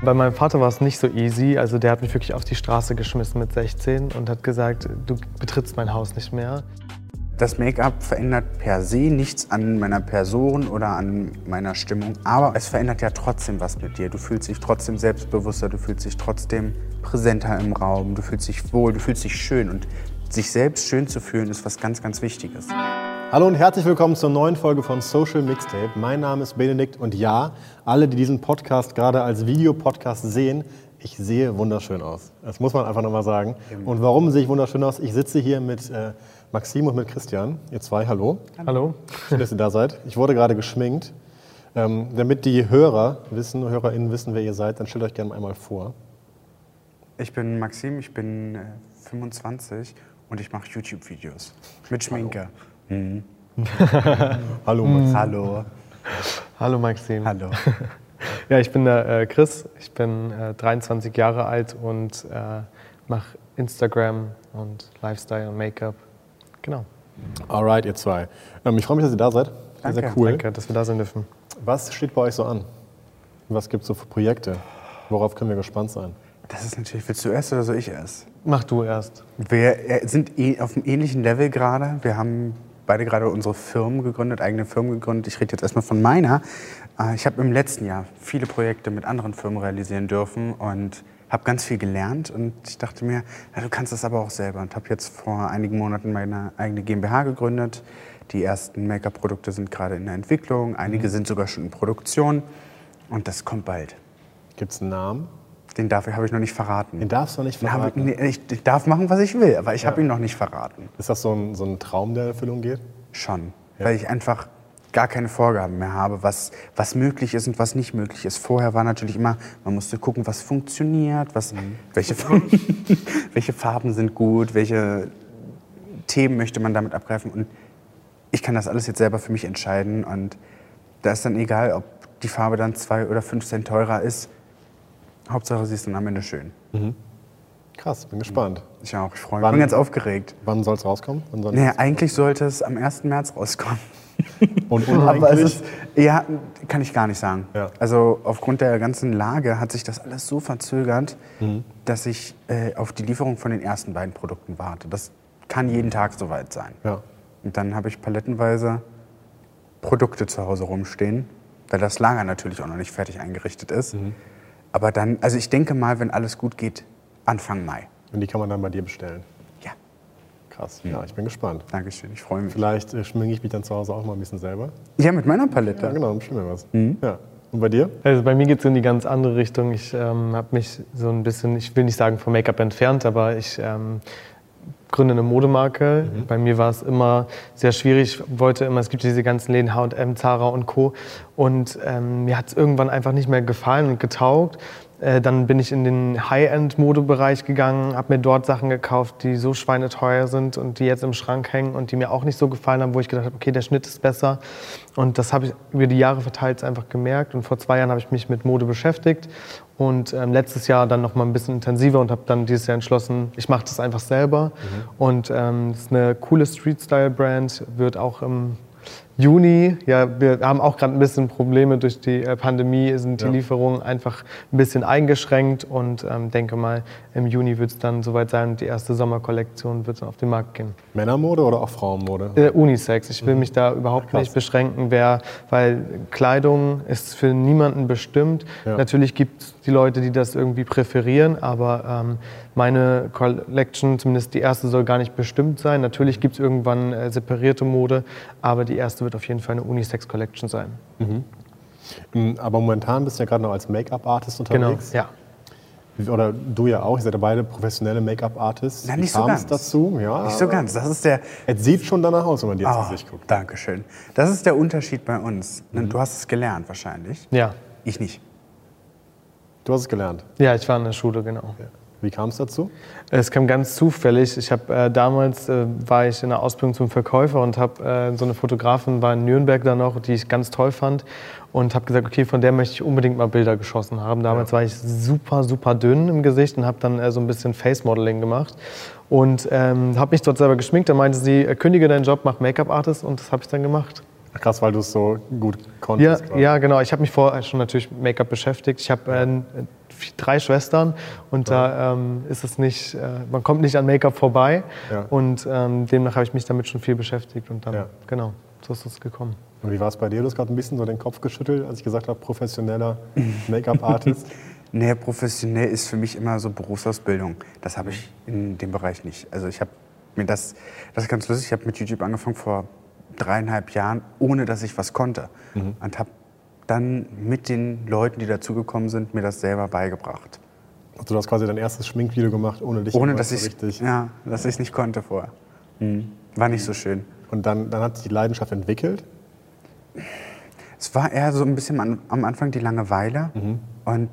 Bei meinem Vater war es nicht so easy. Also der hat mich wirklich auf die Straße geschmissen mit 16 und hat gesagt, du betrittst mein Haus nicht mehr. Das Make-up verändert per se nichts an meiner Person oder an meiner Stimmung, aber es verändert ja trotzdem was mit dir. Du fühlst dich trotzdem selbstbewusster, du fühlst dich trotzdem präsenter im Raum, du fühlst dich wohl, du fühlst dich schön und sich selbst schön zu fühlen ist was ganz, ganz Wichtiges. Hallo und herzlich willkommen zur neuen Folge von Social Mixtape. Mein Name ist Benedikt und ja, alle, die diesen Podcast gerade als Videopodcast sehen, ich sehe wunderschön aus. Das muss man einfach nochmal sagen. Und warum sehe ich wunderschön aus? Ich sitze hier mit äh, Maxim und mit Christian. Ihr zwei, hallo. Hallo? Schön, dass ihr da seid. Ich wurde gerade geschminkt. Ähm, damit die Hörer wissen, HörerInnen wissen, wer ihr seid, dann stellt euch gerne einmal vor. Ich bin Maxim, ich bin äh, 25 und ich mache YouTube-Videos mit Schminke. Mhm. Hallo, Maxim. Hallo. Hallo Maxim. Hallo. Ja, ich bin der äh, Chris. Ich bin äh, 23 Jahre alt und äh, mache Instagram und Lifestyle und Make-up. Genau. Alright, ihr zwei. Ähm, ich freue mich, dass ihr da seid. Sehr, sehr cool. Danke, dass wir da sein dürfen. Was steht bei euch so an? Was gibt es so für Projekte? Worauf können wir gespannt sein? Das ist natürlich, willst du erst oder soll ich erst? Mach du erst. Wir äh, sind eh auf einem ähnlichen Level gerade. Wir haben beide gerade unsere Firmen gegründet, eigene Firmen gegründet. Ich rede jetzt erstmal von meiner. Äh, Ich habe im letzten Jahr viele Projekte mit anderen Firmen realisieren dürfen und habe ganz viel gelernt. Und ich dachte mir, ja, du kannst das aber auch selber. Und habe jetzt vor einigen Monaten meine eigene GmbH gegründet. Die ersten Make-up-Produkte sind gerade in der Entwicklung. Einige sind sogar schon in Produktion. Und das kommt bald. Gibt es einen Namen? Den darf habe ich noch nicht verraten. Den darfst du noch nicht Den verraten. nee, ich, ich darf machen, was ich will, aber ich habe ihn noch nicht verraten. Ist das so ein, so ein Traum, der in Erfüllung geht? Schon. Weil ich einfach gar keine Vorgaben mehr habe, was, was möglich ist und was nicht möglich ist. Vorher war natürlich immer, man musste gucken, was funktioniert, was, welche, Farben, welche Farben sind gut, welche Themen möchte man damit abgreifen. Und ich kann das alles jetzt selber für mich entscheiden. Und da ist dann egal, ob die Farbe dann zwei oder fünf Cent teurer ist. Hauptsache, sie ist dann am Ende schön. Krass, bin gespannt. Ich auch, ich freue mich. Wann- bin ganz aufgeregt. Wann soll es rauskommen? Wann soll Naja, eigentlich sollte es am 1. März rauskommen. Und Aber es ist, ja, kann ich gar nicht sagen. Ja. Also aufgrund der ganzen Lage hat sich das alles so verzögert, Mhm. dass ich äh, auf die Lieferung von den ersten beiden Produkten warte. Das kann jeden Tag soweit sein. Ja. Und dann habe ich palettenweise Produkte zu Hause rumstehen, weil das Lager natürlich auch noch nicht fertig eingerichtet ist. Mhm. Aber dann, also ich denke mal, wenn alles gut geht, Anfang Mai. Und die kann man dann bei dir bestellen. Ja, Krass. Ja, ich bin gespannt. Dankeschön, ich freue mich. Vielleicht äh, schminke ich mich dann zu Hause auch mal ein bisschen selber. Ja, mit meiner Palette. Ja, genau, dann schmieren wir was. Mhm. Ja. Und bei dir? Also bei mir geht es in die ganz andere Richtung. Ich ähm, habe mich so ein bisschen, ich will nicht sagen vom Make-up entfernt, aber ich ähm, gründe eine Modemarke. Bei mir war es immer sehr schwierig. Ich wollte immer, es gibt diese ganzen Läden H&M, Zara und Co. Und ähm, mir hat es irgendwann einfach nicht mehr gefallen und getaugt. Äh, dann bin ich in den High-End-Modebereich gegangen, habe mir dort Sachen gekauft, die so schweineteuer sind und die jetzt im Schrank hängen und die mir auch nicht so gefallen haben, wo ich gedacht habe, okay, der Schnitt ist besser. Und das habe ich über die Jahre verteilt einfach gemerkt. Und vor zwei Jahren habe ich mich mit Mode beschäftigt und ähm, letztes Jahr dann noch mal ein bisschen intensiver und habe dann dieses Jahr entschlossen, ich mache das einfach selber. Und ähm, es ist eine coole Street-Style-Brand, wird auch im Juni, ja, wir haben auch gerade ein bisschen Probleme durch die äh, Pandemie, sind die Ja. Lieferungen einfach ein bisschen eingeschränkt und ähm, denke mal, im Juni wird es dann soweit sein und die erste Sommerkollektion wird dann auf den Markt gehen. Männermode oder auch Frauenmode? Äh, Unisex. Ich will mich da überhaupt Krass. nicht beschränken, wer, weil Kleidung ist für niemanden bestimmt. Ja. Natürlich gibt es die Leute, die das irgendwie präferieren, aber ähm, meine Collection, zumindest die erste, soll gar nicht bestimmt sein. Natürlich gibt es irgendwann äh, separierte Mode, aber die erste wird auf jeden Fall eine Unisex-Collection sein. Mhm, Aber momentan bist du ja gerade noch als Make-up-Artist Genau, unterwegs. ja. Oder du ja auch, ihr seid ja beide professionelle Make-up-Artists. Na, Wie nicht so kam es ganz. dazu? Ja, Nicht so ganz. Das ist der. Es sieht schon danach aus, wenn man dir ins Oh, Gesicht guckt. Dankeschön. Das ist der Unterschied bei uns. Mhm. Du hast es gelernt wahrscheinlich. Ja. Ich nicht. Du hast es gelernt. Ja, ich war in der Schule, genau. Wie kam es dazu? Es kam ganz zufällig. Ich habe äh, damals äh, war ich in der Ausbildung zum Verkäufer und habe äh, so eine Fotografin war in Nürnberg da noch, die ich ganz toll fand und habe gesagt, okay, von der möchte ich unbedingt mal Bilder geschossen haben. Damals war ich super super dünn im Gesicht und habe dann äh, so ein bisschen Face Modeling gemacht und ähm, habe mich dort selber geschminkt. Da meinte sie, äh, kündige deinen Job, mach Make-up Artist und das habe ich dann gemacht. Krass, weil du es so gut Ja, konntest. quasi. ja, genau. Ich habe mich vorher schon natürlich Make-up beschäftigt. Ich habe äh, drei Schwestern und da ähm, ist es nicht, äh, man kommt nicht an Make-up vorbei. Ja. Und ähm, demnach habe ich mich damit schon viel beschäftigt und dann, Ja. genau, so ist es gekommen. Und wie war es bei dir? Du hast gerade ein bisschen so den Kopf geschüttelt, als ich gesagt habe, professioneller Make-up-Artist. Nee, professionell ist für mich immer so Berufsausbildung. Das habe ich in dem Bereich nicht. Also ich habe mir das, das ist ganz lustig, ich habe mit YouTube angefangen vor dreieinhalb Jahren, ohne dass ich was konnte. Und habe dann mit den Leuten, die dazugekommen sind, mir das selber beigebracht. Also du hast quasi dein erstes Schminkvideo gemacht, ohne dich Ohne dass ich richtig. ja, dass ich es nicht konnte vorher. Mhm. War nicht so schön. Und dann, dann hat sich die Leidenschaft entwickelt. Es war eher so ein bisschen am, am Anfang die Langeweile und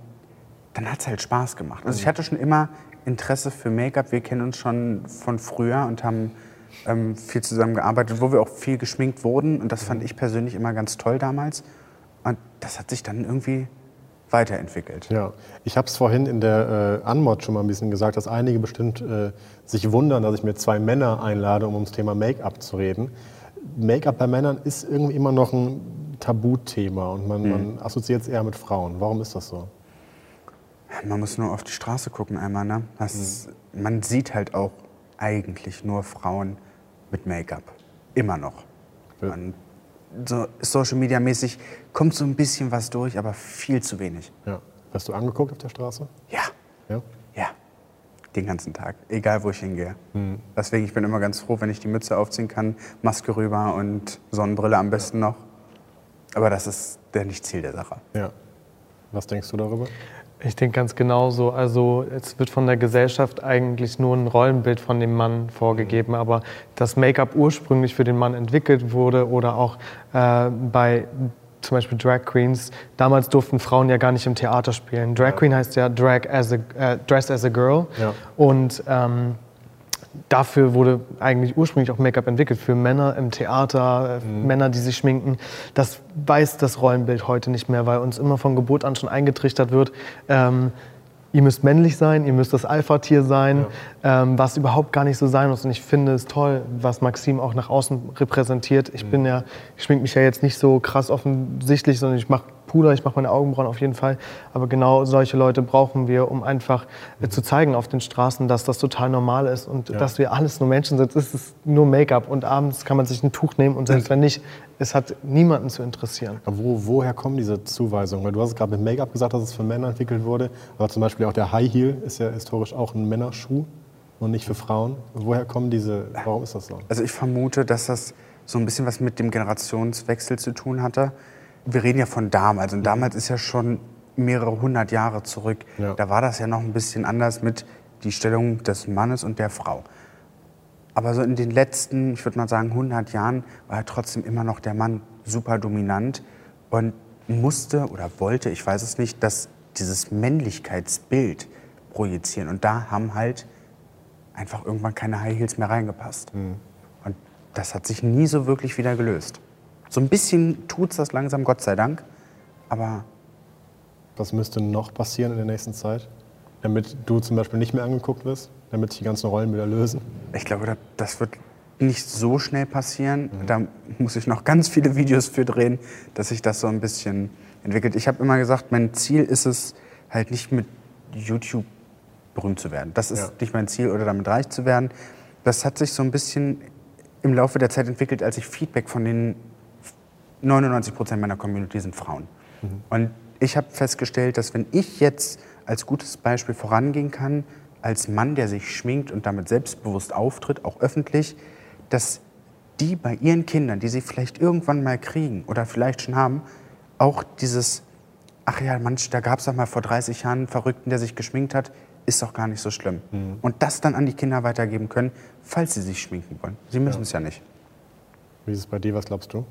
dann hat es halt Spaß gemacht. Also ich hatte schon immer Interesse für Make-up. Wir kennen uns schon von früher und haben ähm, viel zusammen gearbeitet, wo wir auch viel geschminkt wurden. Und das fand ich persönlich immer ganz toll damals. Und das hat sich dann irgendwie weiterentwickelt. Ja, ich habe es vorhin in der äh, Anmod schon mal ein bisschen gesagt, dass einige bestimmt äh, sich wundern, dass ich mir zwei Männer einlade, um ums Thema Make-up zu reden. Make-up bei Männern ist irgendwie immer noch ein Tabuthema und man, man assoziiert es eher mit Frauen. Warum ist das so? Man muss nur auf die Straße gucken einmal. Ne? Das, Man sieht halt auch eigentlich nur Frauen mit Make-up. Immer noch. Und so Social Media mäßig kommt so ein bisschen was durch, aber viel zu wenig. Ja. Wirst du angeguckt auf der Straße? Ja, Ja. ja. Den ganzen Tag. Egal, wo ich hingehe. Deswegen, ich bin immer ganz froh, wenn ich die Mütze aufziehen kann, Maske rüber und Sonnenbrille am besten noch. Aber das ist der nicht Ziel der Sache. Ja. Was denkst du darüber? Ich denke ganz genauso. Also es wird von der Gesellschaft eigentlich nur ein Rollenbild von dem Mann vorgegeben, aber dass Make-up ursprünglich für den Mann entwickelt wurde oder auch äh, bei zum Beispiel Drag Queens, damals durften Frauen ja gar nicht im Theater spielen. Drag Queen heißt ja Drag as a, äh, Dressed as a Girl Ja. und ähm, dafür wurde eigentlich ursprünglich auch Make-up entwickelt, für Männer im Theater, äh, Männer, die sich schminken. Das weiß das Rollenbild heute nicht mehr, weil uns immer von Geburt an schon eingetrichtert wird, ähm, ihr müsst männlich sein, ihr müsst das Alpha-Tier sein, ähm, was überhaupt gar nicht so sein muss. Und ich finde es toll, was Maxim auch nach außen repräsentiert. Ich bin ja, ich schmink mich ja jetzt nicht so krass offensichtlich, sondern ich mache Puder, ich mache meine Augenbrauen auf jeden Fall. Aber genau solche Leute brauchen wir, um einfach äh, zu zeigen auf den Straßen, dass das total normal ist und dass wir alles nur Menschen sind. Es ist nur Make-up und abends kann man sich ein Tuch nehmen und selbst wenn nicht, es hat niemanden zu interessieren. Aber Wo, woher kommen diese Zuweisungen? Weil du hast es gerade mit Make-up gesagt, dass es für Männer entwickelt wurde. Aber zum Beispiel auch der High Heel ist ja historisch auch ein Männerschuh und nicht für Frauen. Woher kommen diese, warum ist das so? Also ich vermute, dass das so ein bisschen was mit dem Generationswechsel zu tun hatte. Wir reden ja von damals und damals ist ja schon mehrere hundert Jahre zurück. Ja. Da war das ja noch ein bisschen anders mit die Stellung des Mannes und der Frau. Aber so in den letzten, ich würde mal sagen, 100 Jahren war er trotzdem immer noch der Mann super dominant und musste oder wollte, ich weiß es nicht, dass dieses Männlichkeitsbild projizieren. Und da haben halt einfach irgendwann keine High Heels mehr reingepasst. Und das hat sich nie so wirklich wieder gelöst. So ein bisschen tut's das langsam, Gott sei Dank. Aber Was müsste noch passieren in der nächsten Zeit, damit du zum Beispiel nicht mehr angeguckt wirst, damit sich die ganzen Rollenbilder lösen? ich glaube, da- das wird nicht so schnell passieren. Da muss ich noch ganz viele Videos für drehen, dass sich das so ein bisschen entwickelt. Ich habe immer gesagt, mein Ziel ist es halt nicht mit YouTube berühmt zu werden. Das ist Ja. nicht mein Ziel oder damit reich zu werden. Das hat sich so ein bisschen im Laufe der Zeit entwickelt, als ich Feedback von den 99 Prozent meiner Community sind Frauen. Und ich habe festgestellt, dass wenn ich jetzt als gutes Beispiel vorangehen kann, als Mann, der sich schminkt und damit selbstbewusst auftritt, auch öffentlich, dass die bei ihren Kindern, die sie vielleicht irgendwann mal kriegen oder vielleicht schon haben, auch dieses ach ja, manch, da gab es doch mal vor 30 Jahren einen Verrückten, der sich geschminkt hat, ist doch gar nicht so schlimm. Mhm. Und das dann an die Kinder weitergeben können, falls sie sich schminken wollen. Sie müssen es ja nicht. Wie ist es bei dir? Was glaubst du?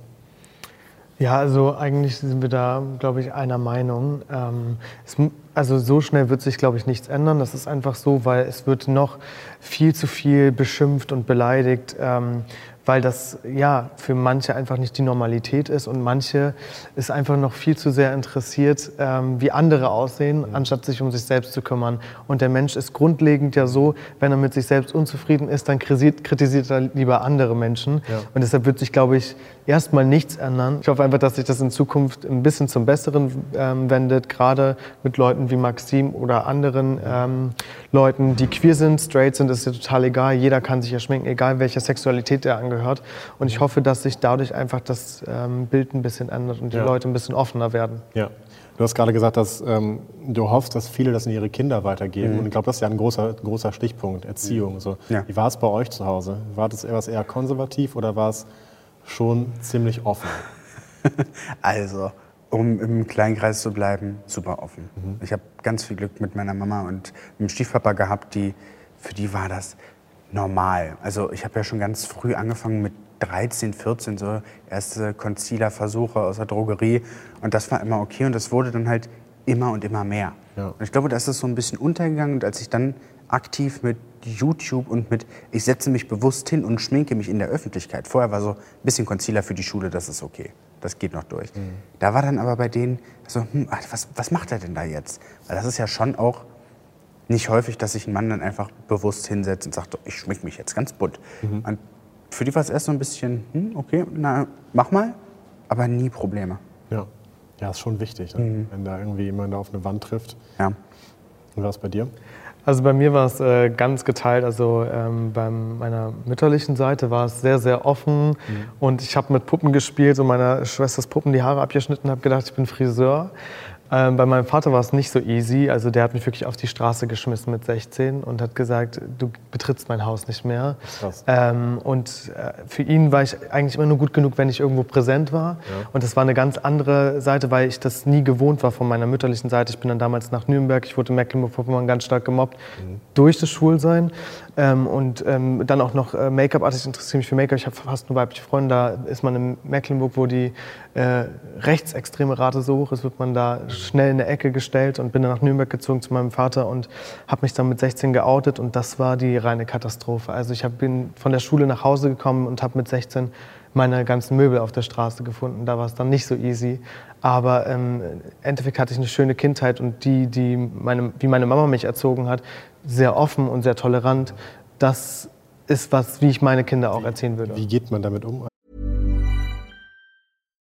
Ja, also eigentlich sind wir da, glaube ich, einer Meinung. Ähm, es, also so schnell wird sich, glaube ich, nichts ändern. Das ist einfach so, weil es wird noch viel zu viel beschimpft und beleidigt, ähm, weil das ja für manche einfach nicht die Normalität ist und manche ist einfach noch viel zu sehr interessiert, ähm, wie andere aussehen, anstatt sich um sich selbst zu kümmern. Und der Mensch ist grundlegend ja so, wenn er mit sich selbst unzufrieden ist, dann kritisiert, kritisiert er lieber andere Menschen. Und deshalb wird sich, glaube ich, erstmal nichts ändern. Ich hoffe einfach, dass sich das in Zukunft ein bisschen zum Besseren ähm, wendet, gerade mit Leuten wie Maxim oder anderen ähm, Leuten, die queer sind, straight sind, ist ja total egal. Jeder kann sich ja schminken, egal welcher Sexualität er angehört. Und ich hoffe, dass sich dadurch einfach das ähm, Bild ein bisschen ändert und die Ja. Leute ein bisschen offener werden. Ja. Du hast gerade gesagt, dass ähm, du hoffst, dass viele das in ihre Kinder weitergeben. Und ich glaube, das ist ja ein großer, großer Stichpunkt, Erziehung. So. Ja. Wie war es bei euch zu Hause? War das etwas eher konservativ oder war es schon ziemlich offen? Also, um im Kleinkreis zu bleiben, super offen. Ich habe ganz viel Glück mit meiner Mama und mit dem Stiefpapa gehabt, die, für die war das normal. Also ich habe ja schon ganz früh angefangen mit 13, 14, so erste Concealer-Versuche aus der Drogerie. Und das war immer okay und das wurde dann halt immer und immer mehr. Ja. Und ich glaube, das ist so ein bisschen untergegangen. Und als ich dann aktiv mit YouTube und mit, ich setze mich bewusst hin und schminke mich in der Öffentlichkeit. Vorher war so ein bisschen Concealer für die Schule, das ist okay. Das geht noch durch. Da war dann aber bei denen so, hm, was, was macht er denn da jetzt? Weil das ist ja schon auch nicht häufig, dass sich ein Mann dann einfach bewusst hinsetzt und sagt, ich schmink mich jetzt ganz bunt. Und für die war es erst so ein bisschen, hm, okay, na, mach mal, aber nie Probleme. Ja. Ja, ist schon wichtig, ne? wenn da irgendwie jemand auf eine Wand trifft. Ja. Und wie war es bei dir? Also bei mir war es äh, ganz geteilt. Also ähm, bei meiner mütterlichen Seite war es sehr, sehr offen. Und ich habe mit Puppen gespielt und meiner Schwesters Puppen die Haare abgeschnitten, habe gedacht, ich bin Friseur. Ähm, bei meinem Vater war es nicht so easy. Also der hat mich wirklich auf die Straße geschmissen mit 16 und hat gesagt, du betrittst mein Haus nicht mehr. Ähm, und äh, für ihn war ich eigentlich immer nur gut genug, wenn ich irgendwo präsent war. Und das war eine ganz andere Seite, weil ich das nie gewohnt war von meiner mütterlichen Seite. Ich bin dann damals nach Nürnberg, ich wurde in Mecklenburg-Vorpommern ganz stark gemobbt durch das Schwulsein. Ähm, und ähm, dann auch noch äh, Make-up-artig, ich interessiere mich für Make-up. Ich habe fast nur weibliche Freunde. Da ist man in Mecklenburg, wo die äh, rechtsextreme Rate so hoch ist, wird man da schnell in eine Ecke gestellt und bin dann nach Nürnberg gezogen zu meinem Vater und habe mich dann mit 16 geoutet und das war die reine Katastrophe. Also ich hab, bin von der Schule nach Hause gekommen und habe mit 16 meine ganzen Möbel auf der Straße gefunden. Da war es dann nicht so easy. Aber ähm, im Endeffekt hatte ich eine schöne Kindheit und die, die meine, wie meine Mama mich erzogen hat, sehr offen und sehr tolerant. Das ist was, wie ich meine Kinder auch erziehen würde. Wie geht man damit um?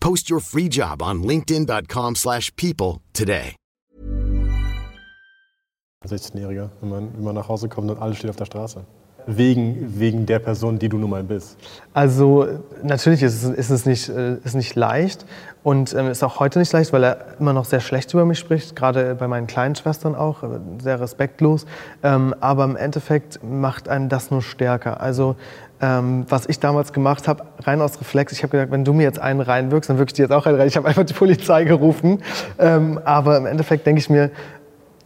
Post your free job on linkedin.com/people slash people today. Als 16-Jähriger, wenn man, wenn man nach Hause kommt und alles steht auf der Straße. Wegen, wegen der Person, die du nun mal bist. Also natürlich ist es, ist es nicht, äh, ist nicht leicht und ähm, ist auch heute nicht leicht, weil er immer noch sehr schlecht über mich spricht, gerade bei meinen kleinen Schwestern auch, äh, sehr respektlos. Ähm, aber im Endeffekt macht einen das nur stärker. Also ähm, was ich damals gemacht habe, rein aus Reflex, ich habe gedacht, wenn du mir jetzt einen reinwirkst, dann wirke ich dir jetzt auch einen rein. Ich habe einfach die Polizei gerufen. Ähm, aber im Endeffekt denke ich mir,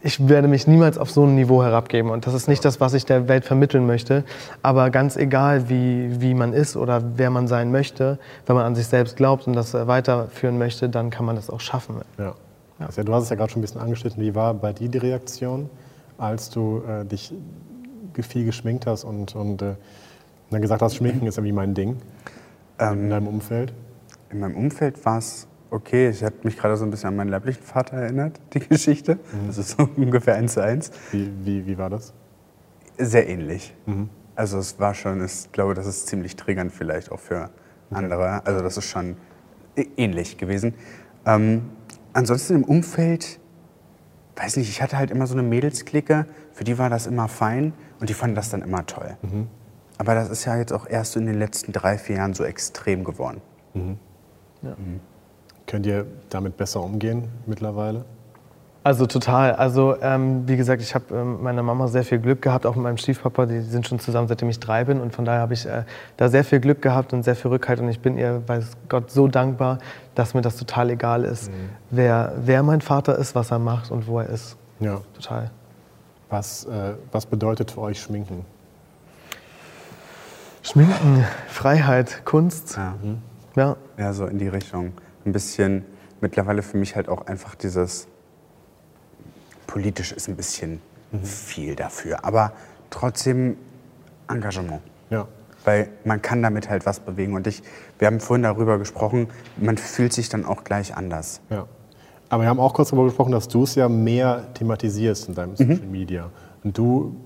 ich werde mich niemals auf so ein Niveau herabgeben. Und das ist nicht das, was ich der Welt vermitteln möchte. Aber ganz egal, wie, wie man ist oder wer man sein möchte, wenn man an sich selbst glaubt und das äh, weiterführen möchte, dann kann man das auch schaffen. Ja. Also, du hast es ja gerade schon ein bisschen angeschnitten. Wie war bei dir die Reaktion, als du äh, dich viel geschminkt hast und, und äh, dann gesagt hast, Schminken ist irgendwie mein Ding in deinem Umfeld? In meinem Umfeld war es okay. Ich habe mich gerade so ein bisschen an meinen leiblichen Vater erinnert, die Geschichte. Das ist so ungefähr eins zu eins. Wie, wie, wie war das? Sehr ähnlich. Also es war schon, ich glaube, das ist ziemlich triggernd vielleicht auch für andere. Also das ist schon ähnlich gewesen. Ähm, ansonsten im Umfeld weiß nicht, ich hatte halt immer so eine Mädelsklicke, für die war das immer fein und die fanden das dann immer toll. Aber das ist ja jetzt auch erst in den letzten drei, vier Jahren so extrem geworden. Könnt ihr damit besser umgehen mittlerweile? Also total. Also ähm, wie gesagt, ich habe ähm, meiner Mama sehr viel Glück gehabt, auch mit meinem Stiefpapa. Die sind schon zusammen, seitdem ich drei bin. Und von daher habe ich äh, da sehr viel Glück gehabt und sehr viel Rückhalt. Und ich bin ihr, weiß Gott, so dankbar, dass mir das total egal ist, wer, wer mein Vater ist, was er macht und wo er ist. Ja. Total. Was, äh, was bedeutet für euch Schminken? Schminken, Freiheit, Kunst. Ja. Ja. Ja, so in die Richtung. Ein bisschen, mittlerweile für mich halt auch einfach dieses, politisch ist ein bisschen viel dafür, aber trotzdem Engagement. Ja. Weil man kann damit halt was bewegen. Und ich, wir haben vorhin darüber gesprochen, man fühlt sich dann auch gleich anders. Ja. Aber wir haben auch kurz darüber gesprochen, dass du es ja mehr thematisierst in deinem Social Media. Und du,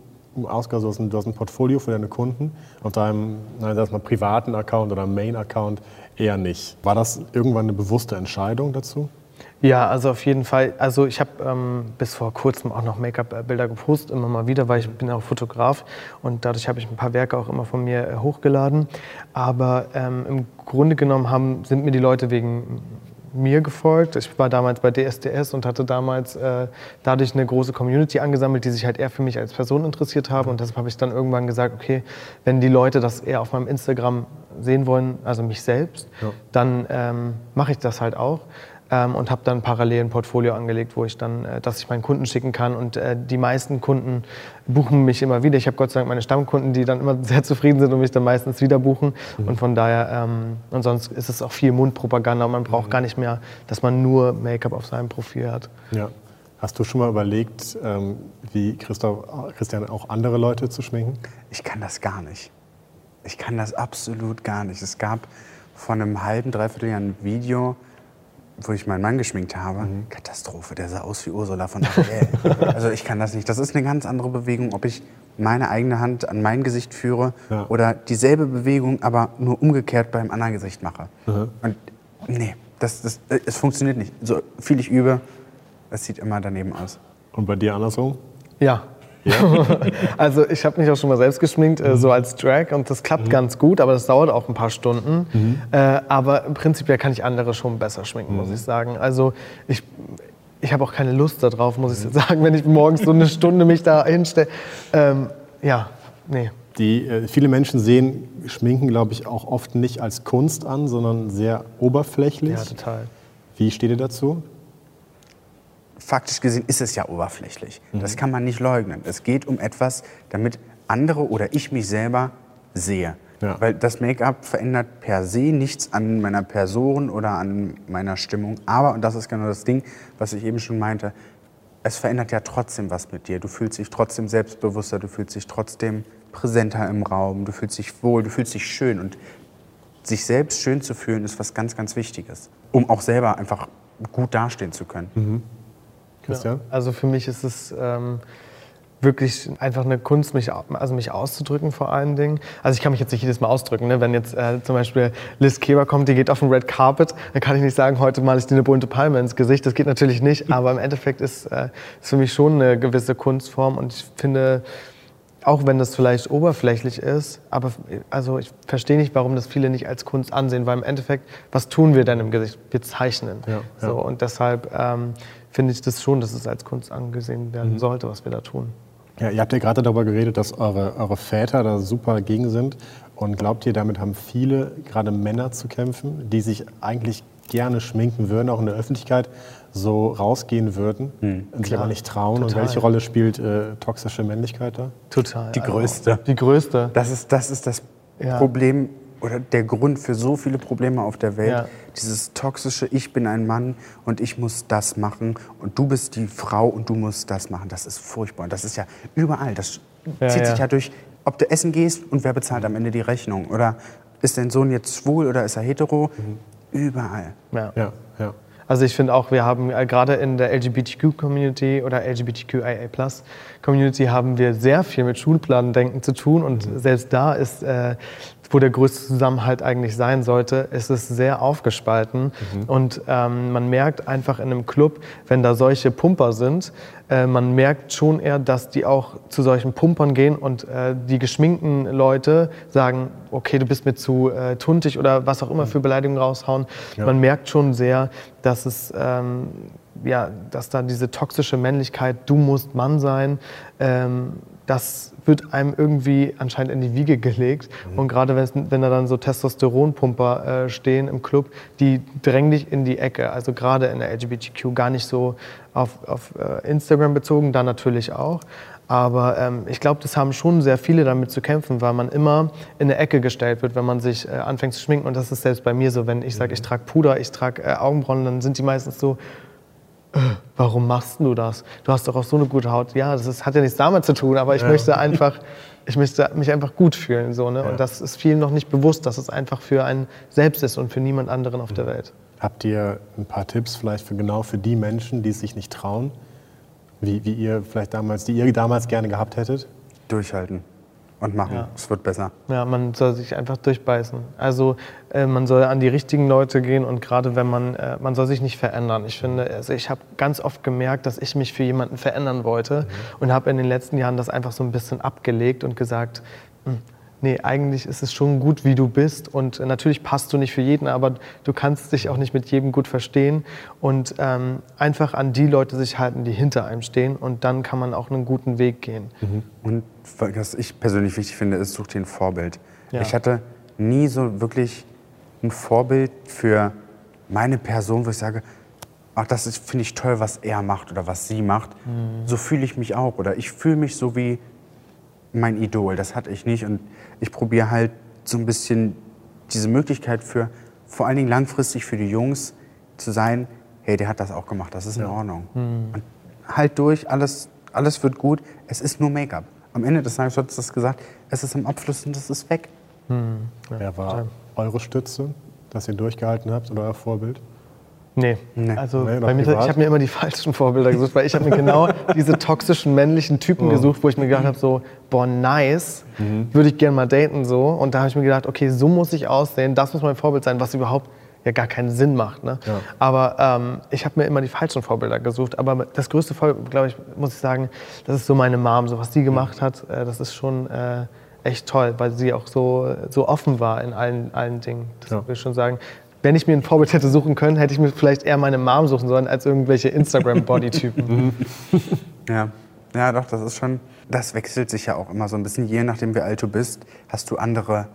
Ausgabe, du hast ein, du hast ein Portfolio für deine Kunden. Auf deinem, nein, sag mal, privaten Account oder Main-Account eher nicht. War das irgendwann eine bewusste Entscheidung dazu? Ja, also auf jeden Fall. Also ich habe ähm, bis vor kurzem auch noch Make-up-Bilder gepostet, immer mal wieder, weil ich bin auch Fotograf und dadurch habe ich ein paar Werke auch immer von mir äh, hochgeladen. Aber ähm, im Grunde genommen haben, sind mir die Leute wegen mir gefolgt. Ich war damals bei DSDS und hatte damals äh, dadurch eine große Community angesammelt, die sich halt eher für mich als Person interessiert haben. Und deshalb habe ich dann irgendwann gesagt, okay, wenn die Leute das eher auf meinem Instagram sehen wollen, also mich selbst, Ja. dann ähm, mache ich das halt auch. Ähm, und habe dann parallel ein Portfolio angelegt, wo ich dann, äh, dass ich meinen Kunden schicken kann. Und äh, die meisten Kunden buchen mich immer wieder. Ich habe Gott sei Dank meine Stammkunden, die dann immer sehr zufrieden sind und mich dann meistens wieder buchen. Und von daher, ähm, und sonst ist es auch viel Mundpropaganda. Und man braucht gar nicht mehr, dass man nur Make-up auf seinem Profil hat. Ja. Hast du schon mal überlegt, ähm, wie Christoph, Christian auch andere Leute zu schminken? Ich kann das gar nicht. Ich kann das absolut gar nicht. Es gab vor einem halben, dreiviertel Jahr ein Video, wo ich meinen Mann geschminkt habe. Katastrophe, der sah aus wie Ursula von Ariel. also ich kann das nicht. Das ist eine ganz andere Bewegung, ob ich meine eigene Hand an mein Gesicht führe Ja. oder dieselbe Bewegung, aber nur umgekehrt beim anderen Gesicht mache. Und nee, das, das, äh, es funktioniert nicht. So viel ich übe, es sieht immer daneben aus. Und bei dir andersrum? Ja. also ich habe mich auch schon mal selbst geschminkt, äh, so als Drag und das klappt ganz gut, aber das dauert auch ein paar Stunden. Äh, aber im Prinzip kann ich andere schon besser schminken, muss ich sagen. Also ich, ich habe auch keine Lust darauf, muss ich sagen, wenn ich morgens so eine Stunde mich da hinstelle. Ähm, ja, nee. Die, äh, viele Menschen sehen Schminken, glaube ich, auch oft nicht als Kunst an, sondern sehr oberflächlich. Ja, total. Wie steht ihr dazu? Faktisch gesehen ist es ja oberflächlich. Das kann man nicht leugnen. Es geht um etwas, damit andere oder ich mich selber sehe. Ja. Weil das Make-up verändert per se nichts an meiner Person oder an meiner Stimmung. Aber, und das ist genau das Ding, was ich eben schon meinte, es verändert ja trotzdem was mit dir. Du fühlst dich trotzdem selbstbewusster, du fühlst dich trotzdem präsenter im Raum, du fühlst dich wohl, du fühlst dich schön. Und sich selbst schön zu fühlen, ist was ganz, ganz Wichtiges, um auch selber einfach gut dastehen zu können. Christian? Also für mich ist es ähm, wirklich einfach eine Kunst, mich, also mich auszudrücken vor allen Dingen. Also ich kann mich jetzt nicht jedes Mal ausdrücken. Ne? Wenn jetzt äh, zum Beispiel Liz Keber kommt, die geht auf den Red Carpet, dann kann ich nicht sagen, heute male ich dir eine bunte Palme ins Gesicht. Das geht natürlich nicht. Aber im Endeffekt ist es für mich schon eine gewisse Kunstform. Und ich finde, auch wenn das vielleicht oberflächlich ist, aber also ich verstehe nicht, warum das viele nicht als Kunst ansehen, weil im Endeffekt, was tun wir denn im Gesicht? Wir zeichnen. Ja, so, ja. und deshalb ähm, finde ich das schon, dass es als Kunst angesehen werden Mhm. sollte, was wir da tun. Ja, ihr habt ja gerade darüber geredet, dass eure, eure Väter da super dagegen sind. Und glaubt ihr, damit haben viele, gerade Männer, zu kämpfen, die sich eigentlich gerne schminken würden, auch in der Öffentlichkeit, so rausgehen würden und sich aber nicht trauen? Und total. welche Rolle spielt äh, toxische Männlichkeit da? Total. Die also, größte. Die größte. Das ist das, ist das Ja. Problem oder der Grund für so viele Probleme auf der Welt. Ja. Dieses toxische, ich bin ein Mann und ich muss das machen und du bist die Frau und du musst das machen. Das ist furchtbar. Und das ist ja überall. Das Ja, zieht ja. sich ja durch, ob du essen gehst und wer bezahlt am Ende die Rechnung. Oder ist dein Sohn jetzt schwul oder ist er hetero? Überall. Ja. Ja, ja. Also ich finde auch, wir haben äh, gerade in der LGBTQ-Community oder LGBTQIA+-Community haben wir sehr viel mit Schulplandendenken zu tun und selbst da ist äh, wo der größte Zusammenhalt eigentlich sein sollte, ist es sehr aufgespalten. Und ähm, man merkt einfach in einem Club, wenn da solche Pumper sind, äh, man merkt schon eher, dass die auch zu solchen Pumpern gehen und äh, die geschminkten Leute sagen, okay, du bist mir zu äh, tuntig oder was auch immer für Beleidigungen raushauen. Man merkt schon sehr, dass es ähm, ja, dass da diese toxische Männlichkeit, du musst Mann sein, ähm, das wird einem irgendwie anscheinend in die Wiege gelegt. Und gerade wenn, da dann so Testosteronpumper äh, stehen im Club, die drängen dich in die Ecke. Also gerade in der LGBTQ gar nicht so auf, auf äh, Instagram bezogen, da natürlich auch. Aber ähm, ich glaube, das haben schon sehr viele damit zu kämpfen, weil man immer in eine Ecke gestellt wird, wenn man sich äh, anfängt zu schminken. Und das ist selbst bei mir so, wenn ich sage, ich trage Puder, ich trage äh, Augenbrauen, dann sind die meistens so, warum machst du das? Du hast doch auch so eine gute Haut. Ja, das ist, hat ja nichts damit zu tun, aber ich möchte einfach, ich möchte mich einfach gut fühlen. So, ne? Und das ist vielen noch nicht bewusst, dass es einfach für einen selbst ist und für niemand anderen auf der Welt. Habt ihr ein paar Tipps vielleicht für genau für die Menschen, die es sich nicht trauen? Wie, wie ihr vielleicht damals, die ihr damals gerne gehabt hättet? Durchhalten und machen. Ja. Es wird besser. Ja, man soll sich einfach durchbeißen. Also äh, man soll an die richtigen Leute gehen und gerade wenn man, äh, man soll sich nicht verändern. Ich finde, also ich habe ganz oft gemerkt, dass ich mich für jemanden verändern wollte und habe in den letzten Jahren das einfach so ein bisschen abgelegt und gesagt, hm, nee, eigentlich ist es schon gut, wie du bist und äh, natürlich passt du nicht für jeden, aber du kannst dich auch nicht mit jedem gut verstehen und ähm, einfach an die Leute sich halten, die hinter einem stehen und dann kann man auch einen guten Weg gehen. Und was ich persönlich wichtig finde, ist, such dir ein Vorbild. Ja. Ich hatte nie so wirklich ein Vorbild für meine Person, wo ich sage, ach, das finde ich toll, was er macht oder was sie macht. So fühle ich mich auch. Oder ich fühle mich so wie mein Idol. Das hatte ich nicht. Und ich probiere halt so ein bisschen diese Möglichkeit für, vor allen Dingen langfristig für die Jungs zu sein, hey, der hat das auch gemacht, das ist in Ordnung. Und halt durch, alles, alles wird gut, es ist nur Make-up. Am Ende des Tages, du hattest das gesagt, es ist im Abfluss und es ist weg. Wer war eure Stütze, dass ihr durchgehalten habt oder euer Vorbild? Nee, Nee. also Nee, bei mir, privat? ich habe mir immer die falschen Vorbilder gesucht, weil ich habe mir genau diese toxischen männlichen Typen gesucht, wo ich mir gedacht habe, so, boah, nice, würde ich gerne mal daten so. Und da habe ich mir gedacht, okay, so muss ich aussehen, das muss mein Vorbild sein, was überhaupt ja gar keinen Sinn macht. Ne? Ja. Aber ähm, ich habe mir immer die falschen Vorbilder gesucht. Aber das größte Vorbild, glaube ich, muss ich sagen, das ist so meine Mom, so was die gemacht hat, äh, das ist schon äh, echt toll, weil sie auch so, so offen war in allen, allen Dingen. Das Ja. will ich schon sagen. Wenn ich mir ein Vorbild hätte suchen können, hätte ich mir vielleicht eher meine Mom suchen sollen als irgendwelche Instagram-Body-Typen. Ja. ja, doch, das ist schon, das wechselt sich ja auch immer so ein bisschen. Je nachdem, wie alt du bist, hast du andere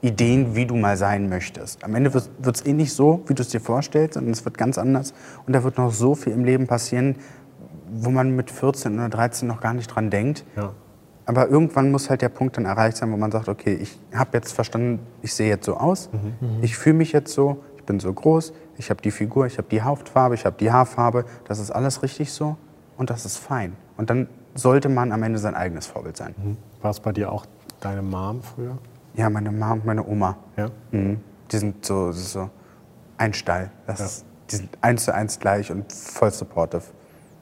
Ideen, wie du mal sein möchtest. Am Ende wird es eh nicht so, wie du es dir vorstellst, sondern es wird ganz anders. Und da wird noch so viel im Leben passieren, wo man mit 14 oder 13 noch gar nicht dran denkt. Ja. Aber irgendwann muss halt der Punkt dann erreicht sein, wo man sagt, okay, ich habe jetzt verstanden, ich sehe jetzt so aus, ich fühle mich jetzt so, ich bin so groß, ich habe die Figur, ich habe die Hautfarbe, ich habe die Haarfarbe, das ist alles richtig so und das ist fein. Und dann sollte man am Ende sein eigenes Vorbild sein. War es bei dir auch deine Mom früher? Ja, meine Mama und meine Oma, Ja. mhm. die sind so, so ein Stall. Das ist, die sind eins zu eins gleich und voll supportive.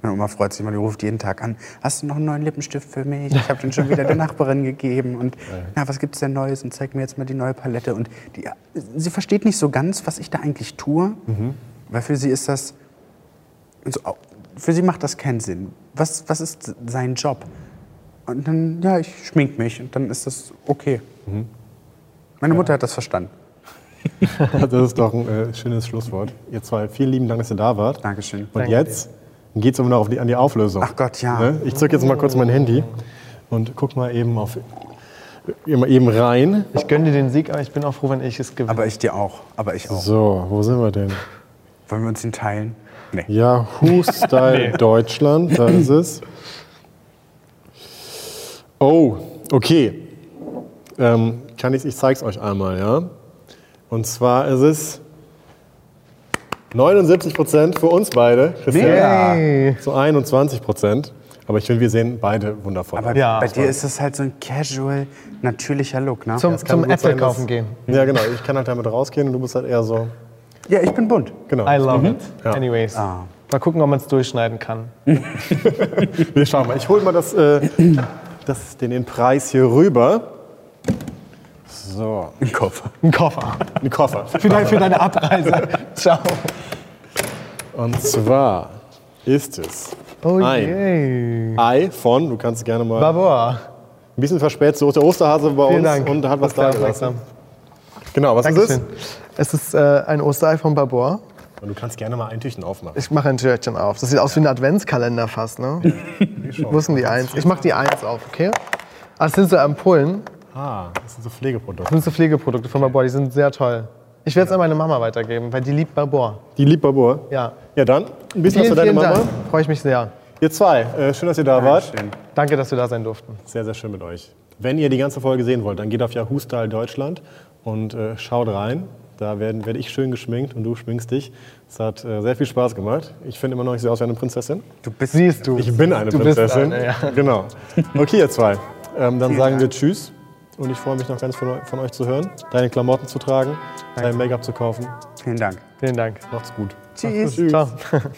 Meine Oma freut sich immer, die ruft jeden Tag an. Hast du noch einen neuen Lippenstift für mich? Ich habe den schon wieder der Nachbarin gegeben. Und na, was gibt's denn Neues? Und zeig mir jetzt mal die neue Palette. Und die, sie versteht nicht so ganz, was ich da eigentlich tue, weil für sie ist das, so, für sie macht das keinen Sinn. Was, was ist sein Job? Und dann, ja, ich schmink mich und dann ist das okay. Meine Mutter hat das verstanden. Das ist doch ein äh, schönes Schlusswort. Ihr zwei, vielen lieben Dank, dass ihr da wart. Dankeschön. Und Danke jetzt geht es immer noch auf die, an die Auflösung. Ach Gott, ja. Ne? Ich zücke jetzt mal kurz mein Handy und guck mal eben auf immer eben rein. Ich gönne dir den Sieg, aber ich bin auch froh, wenn ich es gewinne. Aber ich dir auch. Aber ich auch. So, wo sind wir denn? Wollen wir uns ihn teilen? Nee. Yahoo Style Deutschland, da ist es. Oh, okay. Ähm, kann ich, ich zeige es euch einmal, ja. Und zwar ist es 79 Prozent für uns beide, Christian, Mega. zu 21 Prozent. Aber ich finde, wir sehen beide wundervoll Aber aus. Ja. bei dir ist das halt so ein casual, natürlicher Look, ne? zum kann zum Apple sein, kaufen gehen. Ja, genau. Ich kann halt damit rausgehen und du bist halt eher so. Ja, ich bin bunt. Genau. I love it. Ja. Anyways. Ah. Mal gucken, ob man es durchschneiden kann. Wir schauen mal. Ich hole mal das, äh, das, den, den Preis hier rüber. So, Ein Koffer. Ein Koffer. ein Koffer. Für, dein, für deine Abreise. Ciao. Und zwar ist es Oh ein je. Ei von, du kannst gerne mal. Barbara. Ein bisschen verspätet, so ist der Osterhase bei Vielen uns Dank. und hat was da ist gelassen. Genau, was ist Dankeschön. Es ist äh, ein Osterei von es? Und du kannst gerne mal ein Tüchchen aufmachen. Ich mache ein Türchen auf. Das sieht aus wie ein Adventskalender fast, ne? Wo ist denn die Eins? Ich mache die Eins auf, okay? Ah, das sind so Ampullen. Ah, das sind so Pflegeprodukte. Das sind so Pflegeprodukte von Barbara. Die sind sehr toll. Ich werde es an meine Mama weitergeben, weil die liebt Barbara. Die liebt Babur. Ja. Ja, dann ein bisschen was für deine Mama. Dank. Freue ich mich sehr. Ihr zwei, äh, schön, dass ihr da wart. Schön. Danke, dass wir da sein durften. Sehr, sehr schön mit euch. Wenn ihr die ganze Folge sehen wollt, dann geht auf Yahoo Style Deutschland und äh, schaut rein. Da werde ich schön geschminkt und du schminkst dich. Es hat äh, sehr viel Spaß gemacht. Ich finde immer noch, ich sehe aus wie eine Prinzessin. Du bist Siehst du. Ich bin eine du bist Prinzessin. eine, ja. Genau. Okay, ihr zwei. Ähm, dann Vielen sagen wir Dank. Tschüss. Und ich freue mich noch ganz von, eu- von euch zu hören, deine Klamotten zu tragen, dein Make-up zu kaufen. Vielen Dank. Vielen Dank. Macht's gut. Tschüss. Ciao.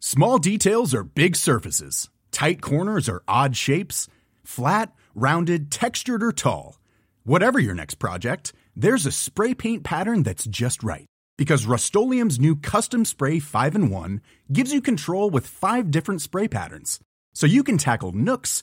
Small details are big surfaces. Tight corners are odd shapes. Flat, rounded, textured, or tall. Whatever your next project, there's a spray paint pattern that's just right. Because Rust new Custom Spray 5 in 1 gives you control with five different spray patterns. So you can tackle nooks,